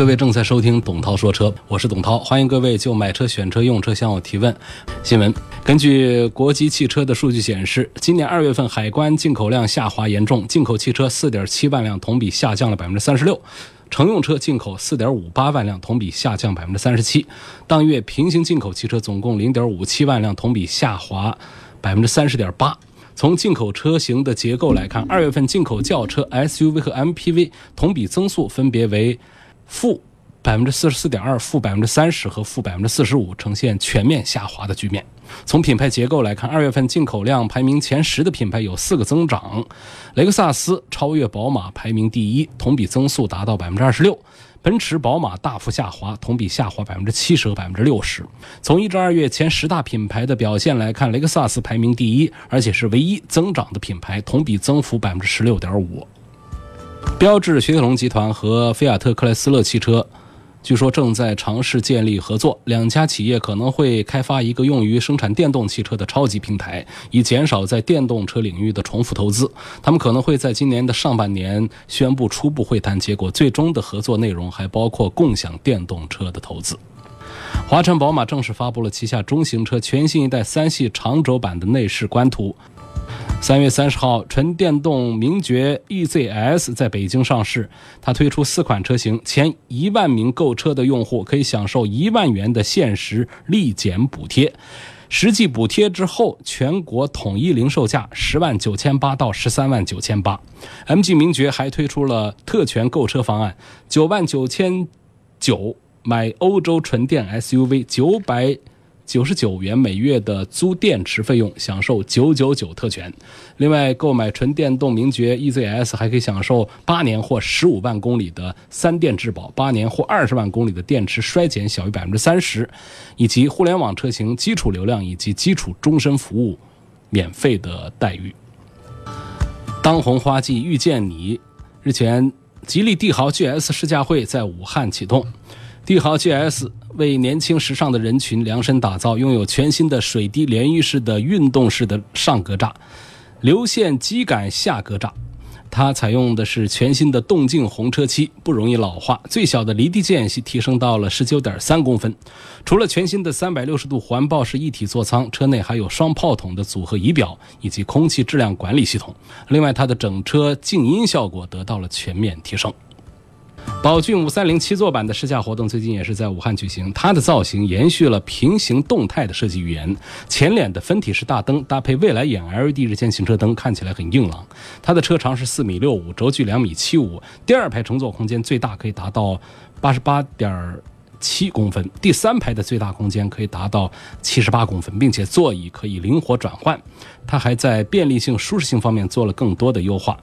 各位正在收听董涛说车，我是董涛，欢迎各位就买车、选车、用车向我提问。新闻：根据国际汽车的数据显示，今年二月份海关进口量下滑严重，进口汽车四点七万辆，同比下降了百分之三十六；乘用车进口四点五八万辆，同比下降百分之三十七。当月平行进口汽车总共零点五七万辆，同比下滑百分之三十点八。从进口车型的结构来看，二月份进口轿车、SUV 和 MPV 同比增速分别为。负百分之四十四点二，负百分之三十和负百分之四十五，呈现全面下滑的局面。从品牌结构来看，二月份进口量排名前十的品牌有四个增长，雷克萨斯超越宝马排名第一，同比增速达到百分之二十六；奔驰、宝马大幅下滑，同比下滑百分之七十和百分之六十。从一至二月前十大品牌的表现来看，雷克萨斯排名第一，而且是唯一增长的品牌，同比增幅百分之十六点五。标致雪铁龙集团和菲亚特克莱斯勒汽车，据说正在尝试建立合作。两家企业可能会开发一个用于生产电动汽车的超级平台，以减少在电动车领域的重复投资。他们可能会在今年的上半年宣布初步会谈结果，最终的合作内容还包括共享电动车的投资。华晨宝马正式发布了旗下中型车全新一代三系长轴版的内饰官图。三月三十号，纯电动名爵 EZS 在北京上市。它推出四款车型，前一万名购车的用户可以享受一万元的限时立减补贴，实际补贴之后，全国统一零售价十万九千八到十三万九千八。MG 名爵还推出了特权购车方案，九万九千九买欧洲纯电 SUV，九百。九十九元每月的租电池费用，享受九九九特权。另外，购买纯电动名爵 EZS 还可以享受八年或十五万公里的三电质保，八年或二十万公里的电池衰减小于百分之三十，以及互联网车型基础流量以及基础终身服务免费的待遇。当红花季遇见你，日前，吉利帝豪 GS 试驾会在武汉启动。帝豪 GS 为年轻时尚的人群量身打造，拥有全新的水滴涟漪式的运动式的上格栅，流线机感下格栅。它采用的是全新的动静红车漆，不容易老化。最小的离地间隙提升到了十九点三公分。除了全新的三百六十度环抱式一体座舱，车内还有双炮筒的组合仪表以及空气质量管理系统。另外，它的整车静音效果得到了全面提升。宝骏五三零七座版的试驾活动最近也是在武汉举行。它的造型延续了平行动态的设计语言，前脸的分体式大灯搭配未来眼 LED 日间行车灯，看起来很硬朗。它的车长是四米六五，轴距两米七五，第二排乘坐空间最大可以达到八十八点七公分，第三排的最大空间可以达到七十八公分，并且座椅可以灵活转换。它还在便利性、舒适性方面做了更多的优化。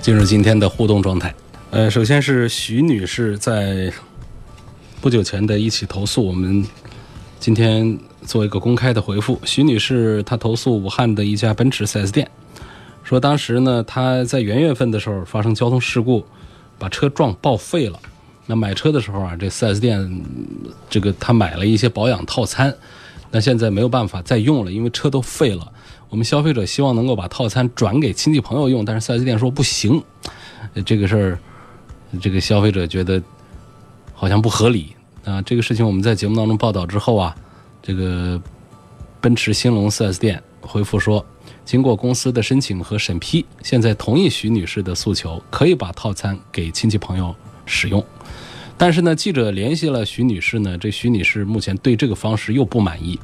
进入今天的互动状态。呃，首先是徐女士在不久前的一起投诉，我们今天做一个公开的回复。徐女士她投诉武汉的一家奔驰 4S 店，说当时呢她在元月份的时候发生交通事故，把车撞报废了。那买车的时候啊，这 4S 店这个她买了一些保养套餐，那现在没有办法再用了，因为车都废了。我们消费者希望能够把套餐转给亲戚朋友用，但是 4S 店说不行，这个事儿。这个消费者觉得好像不合理啊！这个事情我们在节目当中报道之后啊，这个奔驰兴隆 4S 店回复说，经过公司的申请和审批，现在同意徐女士的诉求，可以把套餐给亲戚朋友使用。但是呢，记者联系了徐女士呢，这徐女士目前对这个方式又不满意，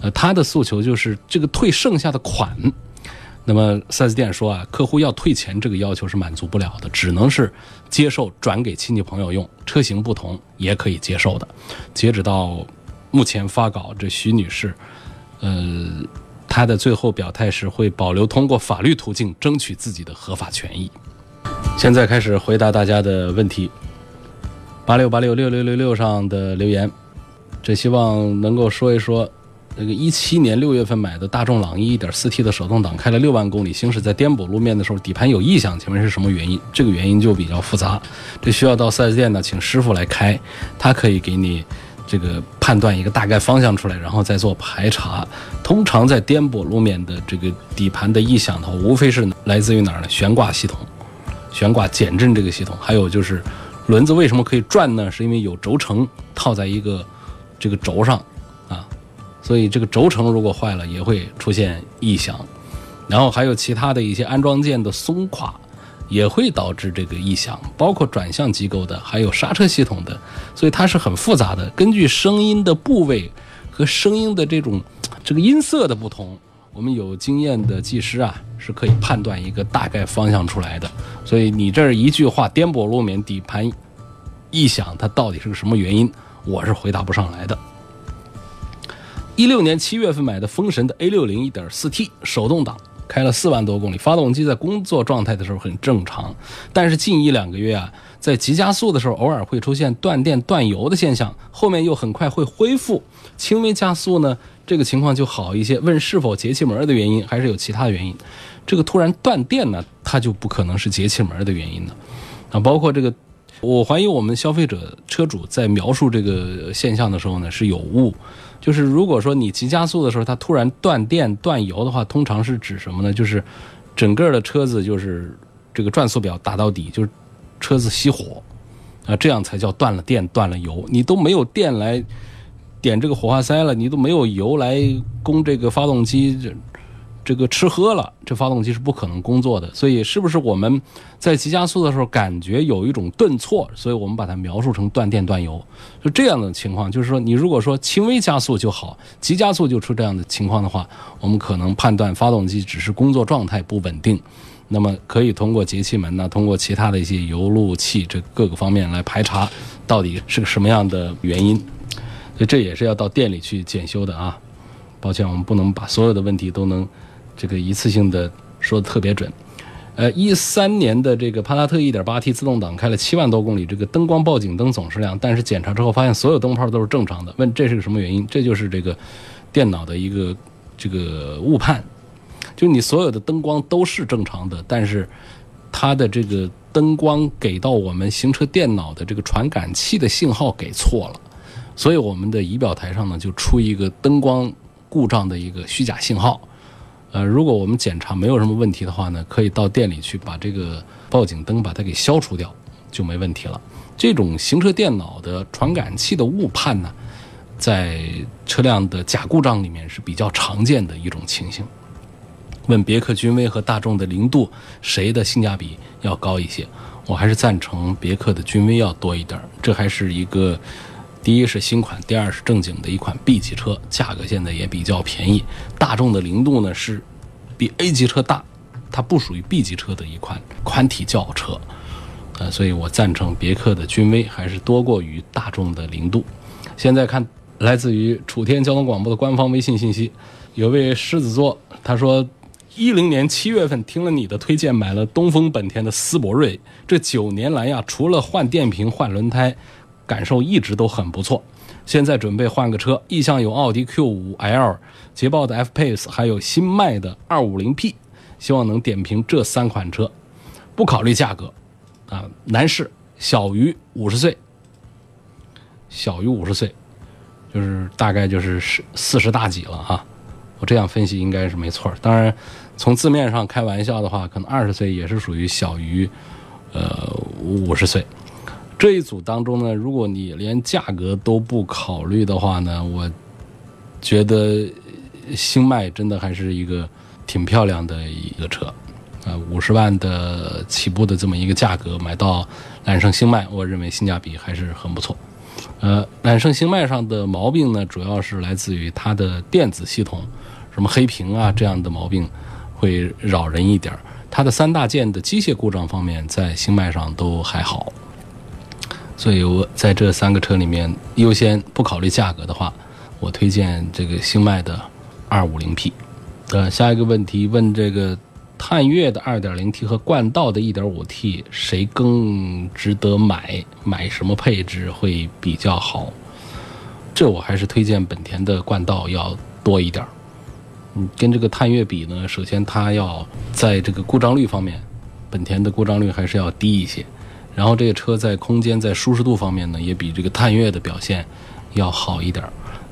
呃，她的诉求就是这个退剩下的款。那么四 S 店说啊，客户要退钱这个要求是满足不了的，只能是接受转给亲戚朋友用，车型不同也可以接受的。截止到目前发稿，这徐女士，呃，她的最后表态是会保留通过法律途径争取自己的合法权益。现在开始回答大家的问题。八六八六六六六六上的留言，这希望能够说一说，那个一七年六月份买的大众朗逸一点四 T 的手动挡，开了六万公里，行驶在颠簸路面的时候，底盘有异响，请问是什么原因？这个原因就比较复杂，这需要到 4S 店呢，请师傅来开，他可以给你这个判断一个大概方向出来，然后再做排查。通常在颠簸路面的这个底盘的异响的话，无非是来自于哪儿呢？悬挂系统、悬挂减震这个系统，还有就是。轮子为什么可以转呢？是因为有轴承套在一个这个轴上，所以这个轴承如果坏了也会出现异响。然后还有其他的一些安装件的松垮，也会导致这个异响，包括转向机构的，还有刹车系统的，所以它是很复杂的。根据声音的部位和声音的这种这个音色的不同，我们有经验的技师啊。是可以判断一个大概方向出来的，所以你这儿一句话颠簸路面底盘异响，它到底是个什么原因？我是回答不上来的。一六年七月份买的风神的 A 六零一点四 T 手动挡，开了四万多公里，发动机在工作状态的时候很正常，但是近一两个月啊，在急加速的时候偶尔会出现断电断油的现象，后面又很快会恢复，轻微加速呢。这个情况就好一些。问是否节气门的原因，还是有其他原因？这个突然断电呢，它就不可能是节气门的原因了。啊，包括这个，我怀疑我们消费者车主在描述这个现象的时候呢是有误。就是如果说你急加速的时候，它突然断电断油的话，通常是指什么呢？就是整个的车子就是这个转速表打到底，就是车子熄火啊，这样才叫断了电断了油。你都没有电来。点这个火花塞了，你都没有油来供这个发动机，这个吃喝了，这发动机是不可能工作的。所以，是不是我们在急加速的时候感觉有一种顿挫？所以我们把它描述成断电断油，就这样的情况。就是说，你如果说轻微加速就好，急加速就出这样的情况的话，我们可能判断发动机只是工作状态不稳定。那么，可以通过节气门呢，通过其他的一些油路器这各个方面来排查，到底是个什么样的原因。所以这也是要到店里去检修的啊！抱歉，我们不能把所有的问题都能这个一次性的说的特别准。呃，一三年的这个帕萨特一点八 T 自动挡开了七万多公里，这个灯光报警灯总是亮，但是检查之后发现所有灯泡都是正常的。问这是个什么原因？这就是这个电脑的一个这个误判，就你所有的灯光都是正常的，但是它的这个灯光给到我们行车电脑的这个传感器的信号给错了。所以我们的仪表台上呢，就出一个灯光故障的一个虚假信号。呃，如果我们检查没有什么问题的话呢，可以到店里去把这个报警灯把它给消除掉，就没问题了。这种行车电脑的传感器的误判呢，在车辆的假故障里面是比较常见的一种情形。问别克君威和大众的零度谁的性价比要高一些？我还是赞成别克的君威要多一点，这还是一个。第一是新款，第二是正经的一款 B 级车，价格现在也比较便宜。大众的零度呢是比 A 级车大，它不属于 B 级车的一款宽体轿车，呃，所以我赞成别克的君威还是多过于大众的零度。现在看来自于楚天交通广播的官方微信信息，有位狮子座他说，一零年七月份听了你的推荐，买了东风本田的思铂睿，这九年来呀，除了换电瓶、换轮胎。感受一直都很不错，现在准备换个车，意向有奥迪 Q5L、捷豹的 F-Pace，还有新迈的 250P，希望能点评这三款车，不考虑价格，啊，男士，小于五十岁，小于五十岁，就是大概就是四四十大几了哈，我这样分析应该是没错。当然，从字面上开玩笑的话，可能二十岁也是属于小于，呃，五十岁。这一组当中呢，如果你连价格都不考虑的话呢，我觉得星脉真的还是一个挺漂亮的一个车，啊，五十万的起步的这么一个价格买到揽胜星脉，我认为性价比还是很不错。呃，揽胜星脉上的毛病呢，主要是来自于它的电子系统，什么黑屏啊这样的毛病会扰人一点。它的三大件的机械故障方面，在星脉上都还好。所以我在这三个车里面优先不考虑价格的话，我推荐这个星脉的 250P。呃，下一个问题问这个探岳的 2.0T 和冠道的 1.5T 谁更值得买？买什么配置会比较好？这我还是推荐本田的冠道要多一点儿。嗯，跟这个探岳比呢，首先它要在这个故障率方面，本田的故障率还是要低一些。然后这个车在空间、在舒适度方面呢，也比这个探岳的表现要好一点。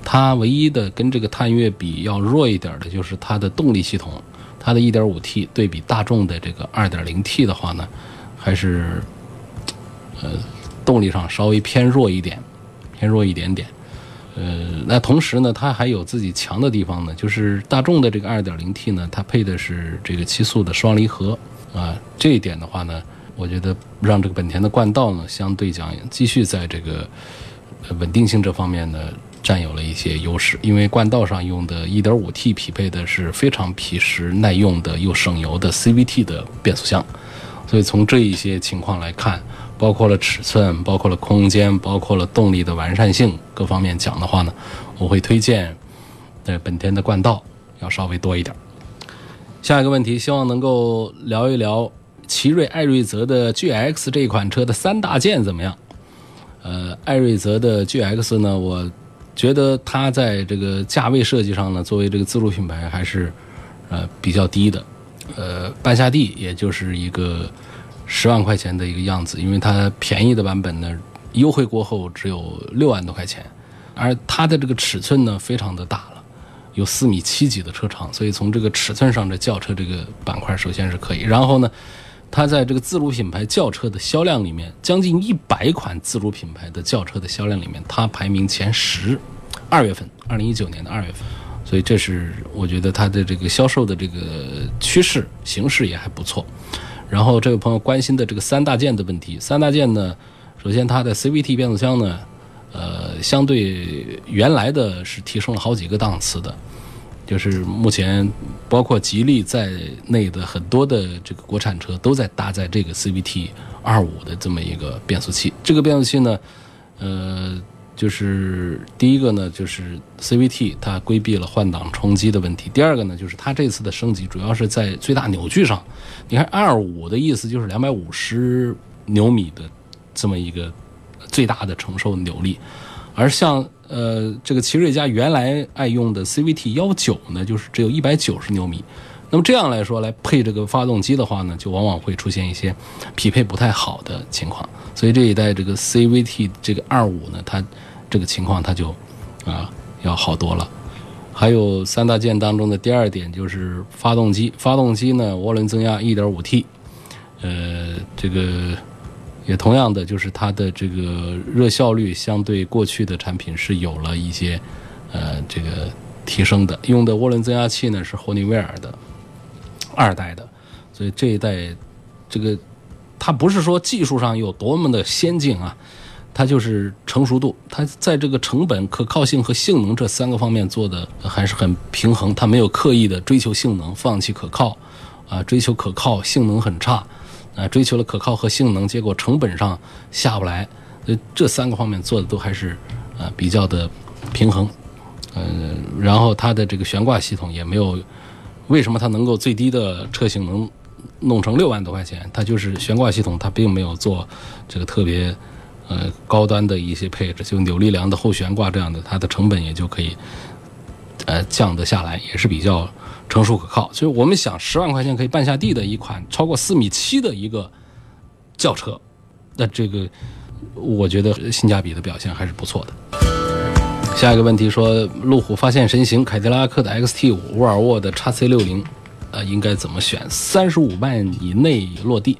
它唯一的跟这个探岳比要弱一点的就是它的动力系统，它的 1.5T 对比大众的这个 2.0T 的话呢，还是呃动力上稍微偏弱一点，偏弱一点点。呃，那同时呢，它还有自己强的地方呢，就是大众的这个 2.0T 呢，它配的是这个七速的双离合啊，这一点的话呢。我觉得让这个本田的冠道呢，相对讲继续在这个稳定性这方面呢，占有了一些优势。因为冠道上用的 1.5T 匹配的是非常皮实耐用的又省油的 CVT 的变速箱，所以从这一些情况来看，包括了尺寸、包括了空间、包括了动力的完善性各方面讲的话呢，我会推荐在本田的冠道要稍微多一点。下一个问题，希望能够聊一聊。奇瑞艾瑞泽的 GX 这款车的三大件怎么样？呃，艾瑞泽的 GX 呢，我觉得它在这个价位设计上呢，作为这个自主品牌还是呃比较低的，呃，半下地也就是一个十万块钱的一个样子，因为它便宜的版本呢，优惠过后只有六万多块钱，而它的这个尺寸呢，非常的大了，有四米七几的车长，所以从这个尺寸上的轿车这个板块首先是可以，然后呢。它在这个自主品牌轿车的销量里面，将近一百款自主品牌的轿车的销量里面，它排名前十。二月份，二零一九年的二月份，所以这是我觉得它的这个销售的这个趋势形势也还不错。然后这位朋友关心的这个三大件的问题，三大件呢，首先它的 CVT 变速箱呢，呃，相对原来的是提升了好几个档次的。就是目前，包括吉利在内的很多的这个国产车都在搭载这个 CVT 二五的这么一个变速器。这个变速器呢，呃，就是第一个呢，就是 CVT 它规避了换挡冲击的问题。第二个呢，就是它这次的升级主要是在最大扭矩上。你看二五的意思就是两百五十牛米的这么一个最大的承受扭力，而像。呃，这个奇瑞家原来爱用的 CVT 幺九呢，就是只有一百九十牛米。那么这样来说，来配这个发动机的话呢，就往往会出现一些匹配不太好的情况。所以这一代这个 CVT 这个二五呢，它这个情况它就啊要好多了。还有三大件当中的第二点就是发动机，发动机呢涡轮增压一点五 T，呃，这个。也同样的，就是它的这个热效率相对过去的产品是有了一些，呃，这个提升的。用的涡轮增压器呢是霍尼韦尔的二代的，所以这一代这个它不是说技术上有多么的先进啊，它就是成熟度，它在这个成本、可靠性和性能这三个方面做的还是很平衡。它没有刻意的追求性能，放弃可靠，啊，追求可靠，性能很差。啊，追求了可靠和性能，结果成本上下不来，呃，这三个方面做的都还是呃比较的平衡，呃，然后它的这个悬挂系统也没有，为什么它能够最低的车型能弄成六万多块钱？它就是悬挂系统，它并没有做这个特别呃高端的一些配置，就扭力梁的后悬挂这样的，它的成本也就可以呃降得下来，也是比较。成熟可靠，所以我们想十万块钱可以办下地的一款超过四米七的一个轿车，那这个我觉得性价比的表现还是不错的。下一个问题说，路虎发现神行、凯迪拉克的 XT 五、沃尔沃的 x C 六零，呃，应该怎么选？三十五万以内落地，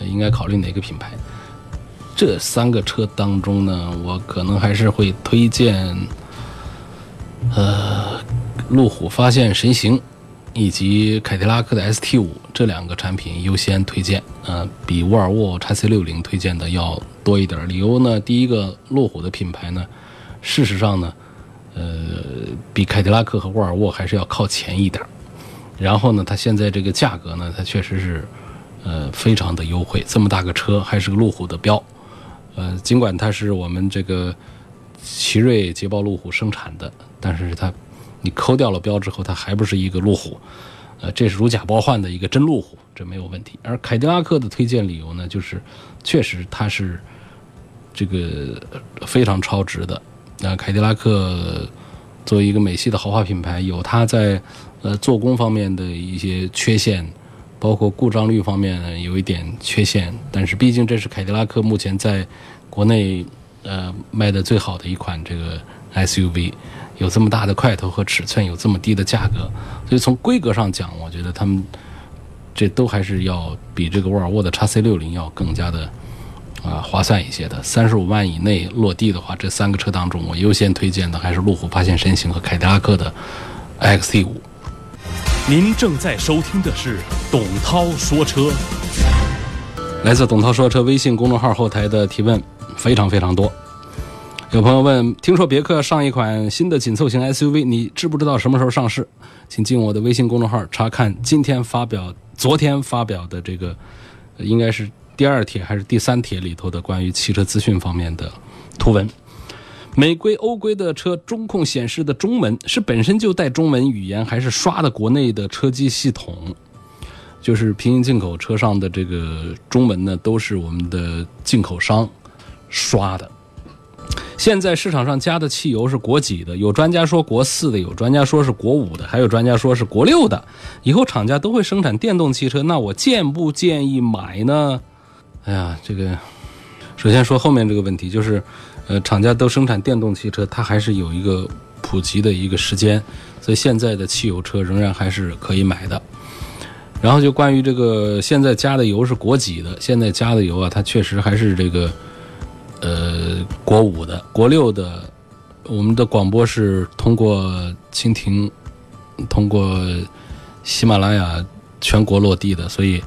应该考虑哪个品牌？这三个车当中呢，我可能还是会推荐，呃，路虎发现神行。以及凯迪拉克的 ST 五这两个产品优先推荐，呃，比沃尔沃 x C 六零推荐的要多一点。理由呢，第一个，路虎的品牌呢，事实上呢，呃，比凯迪拉克和沃尔沃还是要靠前一点。然后呢，它现在这个价格呢，它确实是，呃，非常的优惠。这么大个车还是个路虎的标，呃，尽管它是我们这个奇瑞捷豹路虎生产的，但是它。你抠掉了标之后，它还不是一个路虎，呃，这是如假包换的一个真路虎，这没有问题。而凯迪拉克的推荐理由呢，就是确实它是这个非常超值的。那凯迪拉克作为一个美系的豪华品牌，有它在呃做工方面的一些缺陷，包括故障率方面有一点缺陷，但是毕竟这是凯迪拉克目前在国内呃卖的最好的一款这个 SUV。有这么大的块头和尺寸，有这么低的价格，所以从规格上讲，我觉得他们这都还是要比这个沃尔沃的 x C 六零要更加的啊划算一些的。三十五万以内落地的话，这三个车当中，我优先推荐的还是路虎发现神行和凯迪拉克的 XT 五。您正在收听的是董涛说车，来自董涛说车微信公众号后台的提问非常非常多。有朋友问，听说别克上一款新的紧凑型 SUV，你知不知道什么时候上市？请进我的微信公众号查看今天发表、昨天发表的这个，应该是第二帖还是第三帖里头的关于汽车资讯方面的图文。美规、欧规的车中控显示的中文是本身就带中文语言，还是刷的国内的车机系统？就是平行进口车上的这个中文呢，都是我们的进口商刷的。现在市场上加的汽油是国几的？有专家说国四的，有专家说是国五的，还有专家说是国六的。以后厂家都会生产电动汽车，那我建不建议买呢？哎呀，这个首先说后面这个问题，就是呃，厂家都生产电动汽车，它还是有一个普及的一个时间，所以现在的汽油车仍然还是可以买的。然后就关于这个现在加的油是国几的？现在加的油啊，它确实还是这个。呃，国五的、国六的，我们的广播是通过蜻蜓、通过喜马拉雅全国落地的，所以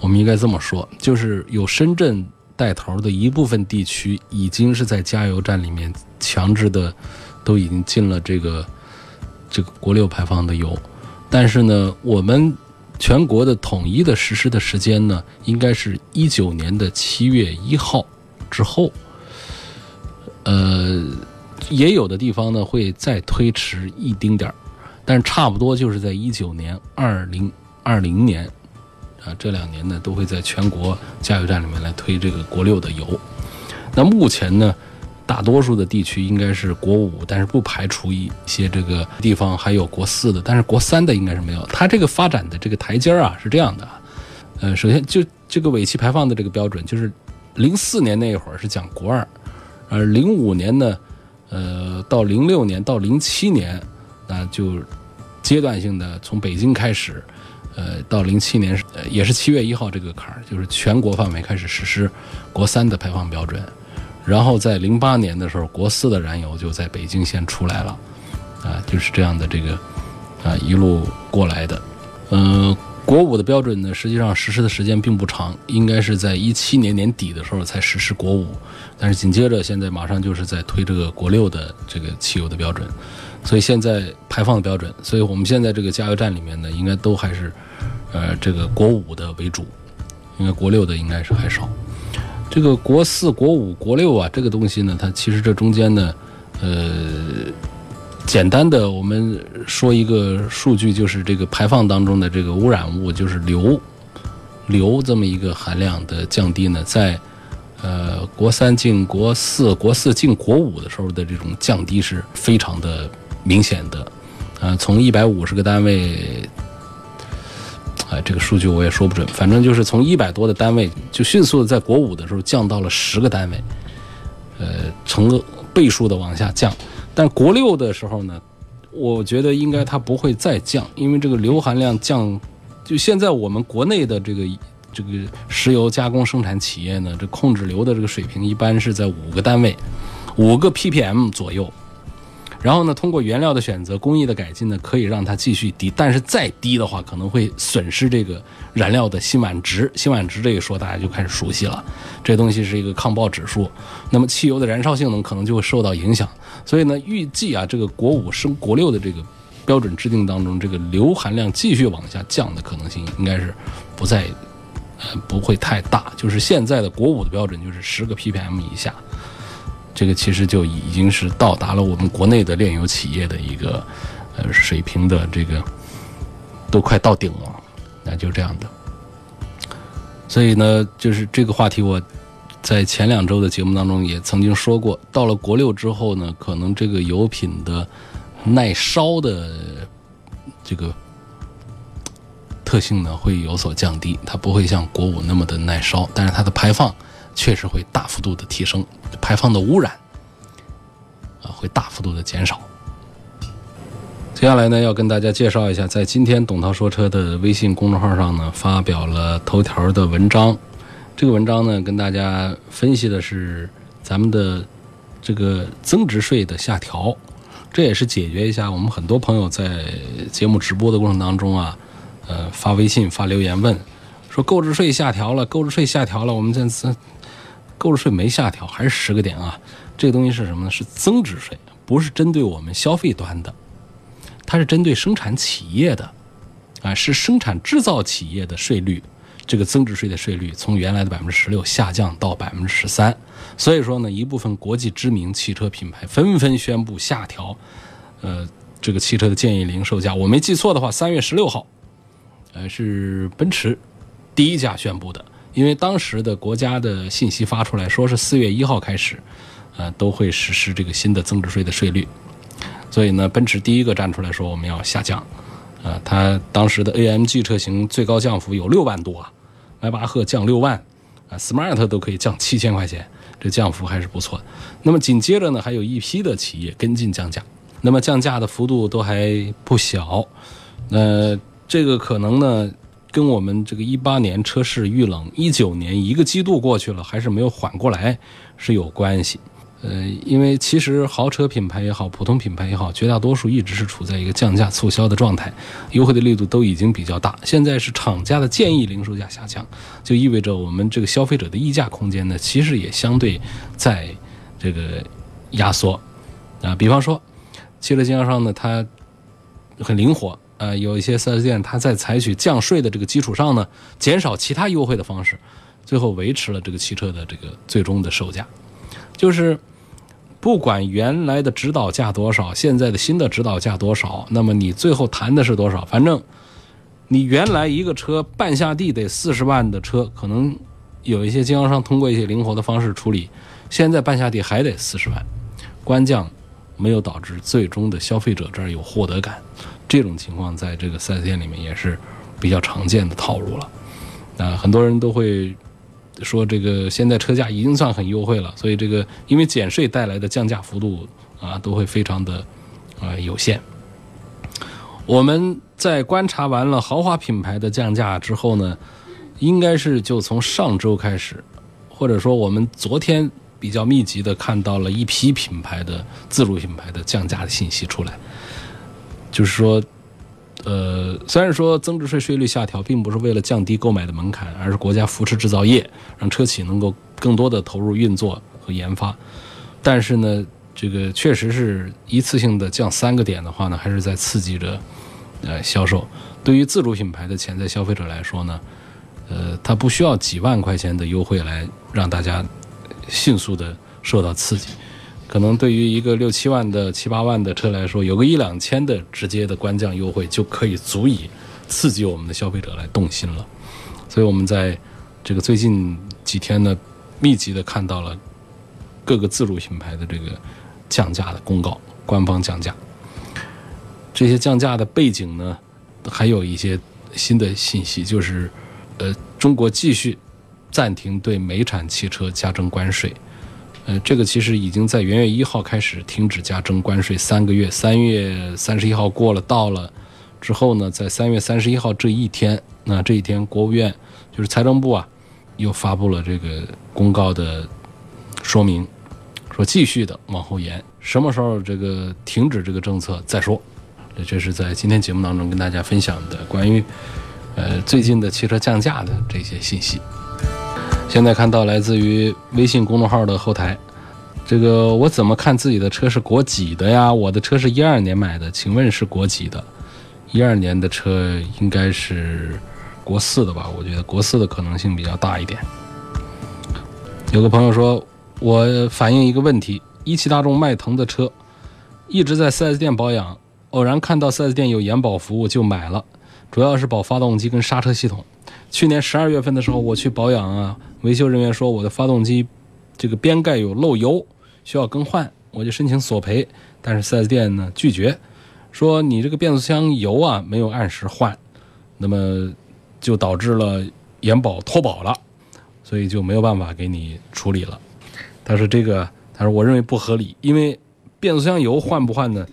我们应该这么说，就是有深圳带头的一部分地区，已经是在加油站里面强制的，都已经进了这个这个国六排放的油，但是呢，我们全国的统一的实施的时间呢，应该是一九年的七月一号之后。呃，也有的地方呢会再推迟一丁点儿，但是差不多就是在一九年、二零二零年啊这两年呢，都会在全国加油站里面来推这个国六的油。那目前呢，大多数的地区应该是国五，但是不排除一些这个地方还有国四的，但是国三的应该是没有。它这个发展的这个台阶儿啊是这样的，呃，首先就这个尾气排放的这个标准，就是零四年那一会儿是讲国二。而零五年呢，呃，到零六年到零七年，那就阶段性的从北京开始，呃，到零七年呃也是七月一号这个坎儿，就是全国范围开始实施国三的排放标准，然后在零八年的时候，国四的燃油就在北京先出来了，啊，就是这样的这个啊一路过来的，嗯。国五的标准呢，实际上实施的时间并不长，应该是在一七年年底的时候才实施国五，但是紧接着现在马上就是在推这个国六的这个汽油的标准，所以现在排放的标准，所以我们现在这个加油站里面呢，应该都还是，呃，这个国五的为主，应该国六的应该是还少。这个国四、国五、国六啊，这个东西呢，它其实这中间呢，呃。简单的，我们说一个数据，就是这个排放当中的这个污染物，就是硫，硫这么一个含量的降低呢，在呃国三进国四、国四进国五的时候的这种降低是非常的明显的，啊，从一百五十个单位，啊，这个数据我也说不准，反正就是从一百多的单位，就迅速的在国五的时候降到了十个单位，呃，成倍数的往下降。但国六的时候呢，我觉得应该它不会再降，因为这个硫含量降，就现在我们国内的这个这个石油加工生产企业呢，这控制硫的这个水平一般是在五个单位，五个 ppm 左右。然后呢，通过原料的选择、工艺的改进呢，可以让它继续低。但是再低的话，可能会损失这个燃料的辛烷值。辛烷值这一说，大家就开始熟悉了。这东西是一个抗爆指数，那么汽油的燃烧性能可能就会受到影响。所以呢，预计啊，这个国五升国六的这个标准制定当中，这个硫含量继续往下降的可能性应该是不再呃不会太大。就是现在的国五的标准就是十个 ppm 以下。这个其实就已经是到达了我们国内的炼油企业的一个呃水平的这个都快到顶了，那就这样的。所以呢，就是这个话题，我在前两周的节目当中也曾经说过，到了国六之后呢，可能这个油品的耐烧的这个特性呢会有所降低，它不会像国五那么的耐烧，但是它的排放确实会大幅度的提升，排放的污染啊会大幅度的减少。接下来呢，要跟大家介绍一下，在今天董涛说车的微信公众号上呢，发表了头条的文章。这个文章呢，跟大家分析的是咱们的这个增值税的下调，这也是解决一下我们很多朋友在节目直播的过程当中啊，呃，发微信发留言问说购置税下调了，购置税下调了，我们这次购置税没下调，还是十个点啊。这个东西是什么呢？是增值税，不是针对我们消费端的。它是针对生产企业的，啊，是生产制造企业的税率，这个增值税的税率从原来的百分之十六下降到百分之十三。所以说呢，一部分国际知名汽车品牌纷纷宣布下调，呃，这个汽车的建议零售价。我没记错的话，三月十六号，呃，是奔驰第一家宣布的，因为当时的国家的信息发出来说是四月一号开始，呃，都会实施这个新的增值税的税率。所以呢，奔驰第一个站出来说我们要下降，啊，它当时的 AMG 车型最高降幅有六万多，迈巴赫降六万，啊，Smart 都可以降七千块钱，这降幅还是不错。那么紧接着呢，还有一批的企业跟进降价，那么降价的幅度都还不小，那这个可能呢，跟我们这个一八年车市遇冷，一九年一个季度过去了还是没有缓过来是有关系。呃，因为其实豪车品牌也好，普通品牌也好，绝大多数一直是处在一个降价促销的状态，优惠的力度都已经比较大。现在是厂家的建议零售价下降，就意味着我们这个消费者的溢价空间呢，其实也相对在这个压缩啊。比方说，汽车经销商呢，它很灵活呃，有一些四 S 店，它在采取降税的这个基础上呢，减少其他优惠的方式，最后维持了这个汽车的这个最终的售价，就是。不管原来的指导价多少，现在的新的指导价多少，那么你最后谈的是多少？反正你原来一个车半下地得四十万的车，可能有一些经销商通过一些灵活的方式处理，现在半下地还得四十万，官降没有导致最终的消费者这儿有获得感，这种情况在这个四 S 店里面也是比较常见的套路了。啊，很多人都会。说这个现在车价已经算很优惠了，所以这个因为减税带来的降价幅度啊，都会非常的啊有限。我们在观察完了豪华品牌的降价之后呢，应该是就从上周开始，或者说我们昨天比较密集的看到了一批品牌的自主品牌的降价的信息出来，就是说。呃，虽然说增值税税率下调并不是为了降低购买的门槛，而是国家扶持制造业，让车企能够更多的投入运作和研发，但是呢，这个确实是一次性的降三个点的话呢，还是在刺激着呃销售。对于自主品牌的潜在消费者来说呢，呃，他不需要几万块钱的优惠来让大家 迅速的受到刺激。可能对于一个六七万的、七八万的车来说，有个一两千的直接的官降优惠，就可以足以刺激我们的消费者来动心了。所以，我们在这个最近几天呢，密集的看到了各个自主品牌的这个降价的公告，官方降价。这些降价的背景呢，还有一些新的信息，就是呃，中国继续暂停对美产汽车加征关税。呃，这个其实已经在元月一号开始停止加征关税三个月，三月三十一号过了到了之后呢，在三月三十一号这一天，那这一天国务院就是财政部啊，又发布了这个公告的说明，说继续的往后延，什么时候这个停止这个政策再说。这是在今天节目当中跟大家分享的关于呃最近的汽车降价的这些信息。现在看到来自于微信公众号的后台，这个我怎么看自己的车是国几的呀？我的车是一二年买的，请问是国几的？一二年的车应该是国四的吧？我觉得国四的可能性比较大一点。有个朋友说，我反映一个问题：一汽大众迈腾的车一直在 4S 店保养，偶然看到 4S 店有延保服务就买了，主要是保发动机跟刹车系统。去年十二月份的时候，我去保养啊，维修人员说我的发动机这个边盖有漏油，需要更换，我就申请索赔，但是 4S 店呢拒绝，说你这个变速箱油啊没有按时换，那么就导致了延保脱保了，所以就没有办法给你处理了。他说这个，他说我认为不合理，因为变速箱油换不换呢，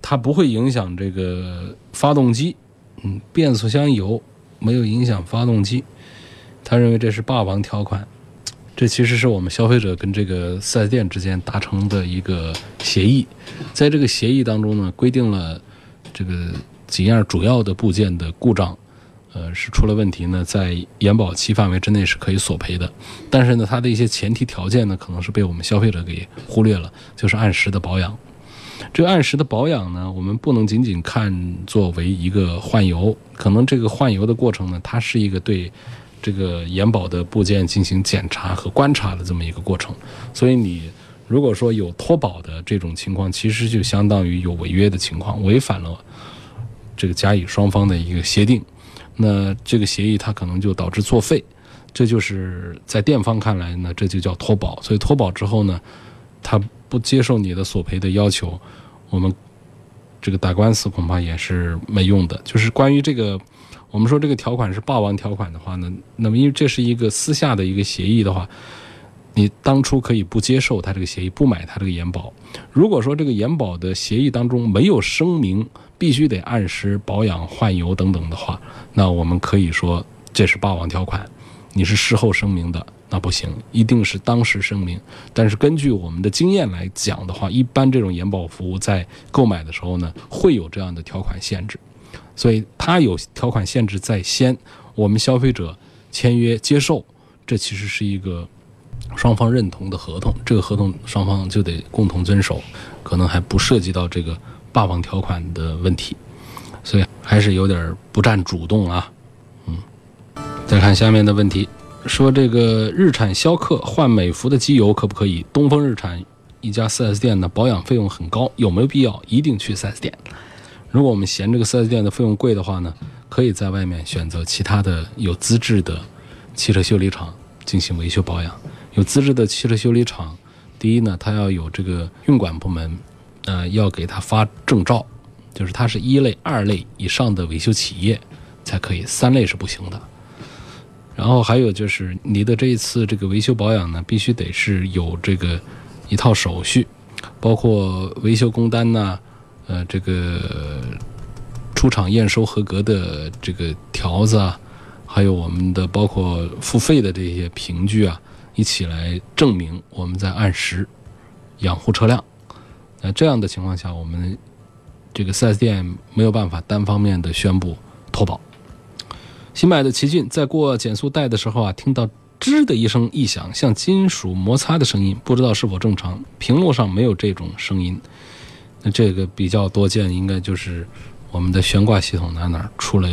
它不会影响这个发动机，嗯，变速箱油没有影响发动机，他认为这是霸王条款，这其实是我们消费者跟这个 4S 店之间达成的一个协议，在这个协议当中呢，规定了这个几样主要的部件的故障。呃，是出了问题呢，在延保期范围之内是可以索赔的，但是呢，它的一些前提条件呢，可能是被我们消费者给忽略了，就是按时的保养。这个按时的保养呢，我们不能仅仅看作为一个换油，可能这个换油的过程呢，它是一个对这个延保的部件进行检查和观察的这么一个过程。所以你如果说有脱保的这种情况，其实就相当于有违约的情况，违反了这个甲乙双方的一个协定。那这个协议它可能就导致作废，这就是在店方看来呢，这就叫脱保。所以脱保之后呢，它不接受你的索赔的要求，我们这个打官司恐怕也是没用的。就是关于这个，我们说这个条款是霸王条款的话呢，那么因为这是一个私下的一个协议的话，你当初可以不接受他这个协议，不买他这个延保。如果说这个延保的协议当中没有声明。必须得按时保养、换油等等的话，那我们可以说这是霸王条款。你是事后声明的，那不行，一定是当时声明。但是根据我们的经验来讲的话，一般这种延保服务在购买的时候呢，会有这样的条款限制。所以它有条款限制在先，我们消费者签约接受，这其实是一个双方认同的合同。这个合同双方就得共同遵守，可能还不涉及到这个。霸王条款的问题，所以还是有点不占主动啊。嗯，再看下面的问题，说这个日产逍客换美孚的机油可不可以？东风日产一家 4S 店的保养费用很高，有没有必要一定去 4S 店？如果我们嫌这个 4S 店的费用贵的话呢，可以在外面选择其他的有资质的汽车修理厂进行维修保养。有资质的汽车修理厂，第一呢，它要有这个运管部门。呃，要给他发证照，就是它是一类、二类以上的维修企业才可以，三类是不行的。然后还有就是你的这一次这个维修保养呢，必须得是有这个一套手续，包括维修工单呐，呃，这个出厂验收合格的这个条子啊，还有我们的包括付费的这些凭据啊，一起来证明我们在按时养护车辆。那这样的情况下，我们这个 4S 店没有办法单方面的宣布脱保。新买的奇骏在过减速带的时候啊，听到吱的一声异响，像金属摩擦的声音，不知道是否正常。屏幕上没有这种声音，那这个比较多见，应该就是我们的悬挂系统哪哪出了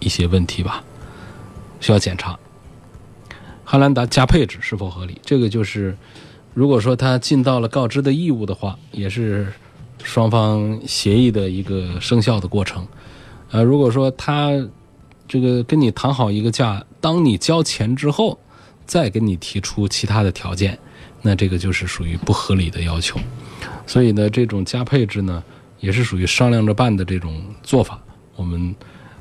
一些问题吧，需要检查。汉兰达加配置是否合理？这个就是。如果说他尽到了告知的义务的话，也是双方协议的一个生效的过程。呃，如果说他这个跟你谈好一个价，当你交钱之后，再跟你提出其他的条件，那这个就是属于不合理的要求。所以呢，这种加配置呢，也是属于商量着办的这种做法，我们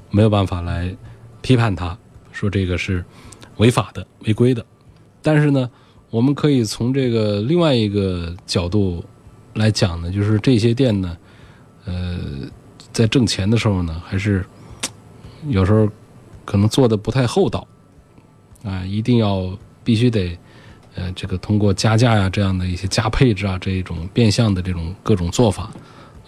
没有办法来批判他，说这个是违法的、违规的。但是呢。我们可以从这个另外一个角度来讲呢，就是这些店呢，呃，在挣钱的时候呢，还是有时候可能做的不太厚道啊，一定要必须得呃，这个通过加价呀这样的一些加配置啊这一种变相的这种各种做法，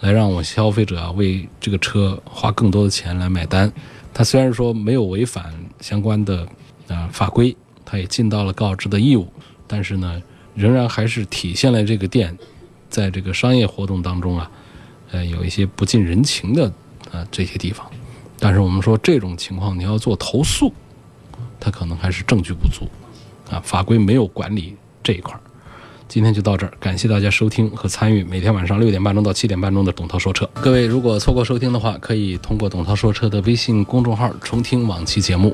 来让我消费者啊为这个车花更多的钱来买单。他虽然说没有违反相关的啊法规，他也尽到了告知的义务。但是呢，仍然还是体现了这个店，在这个商业活动当中啊，呃，有一些不近人情的啊这些地方。但是我们说这种情况，你要做投诉，他可能还是证据不足，啊，法规没有管理这一块儿。今天就到这儿，感谢大家收听和参与每天晚上六点半钟到七点半钟的董涛说车。各位如果错过收听的话，可以通过董涛说车的微信公众号重听往期节目。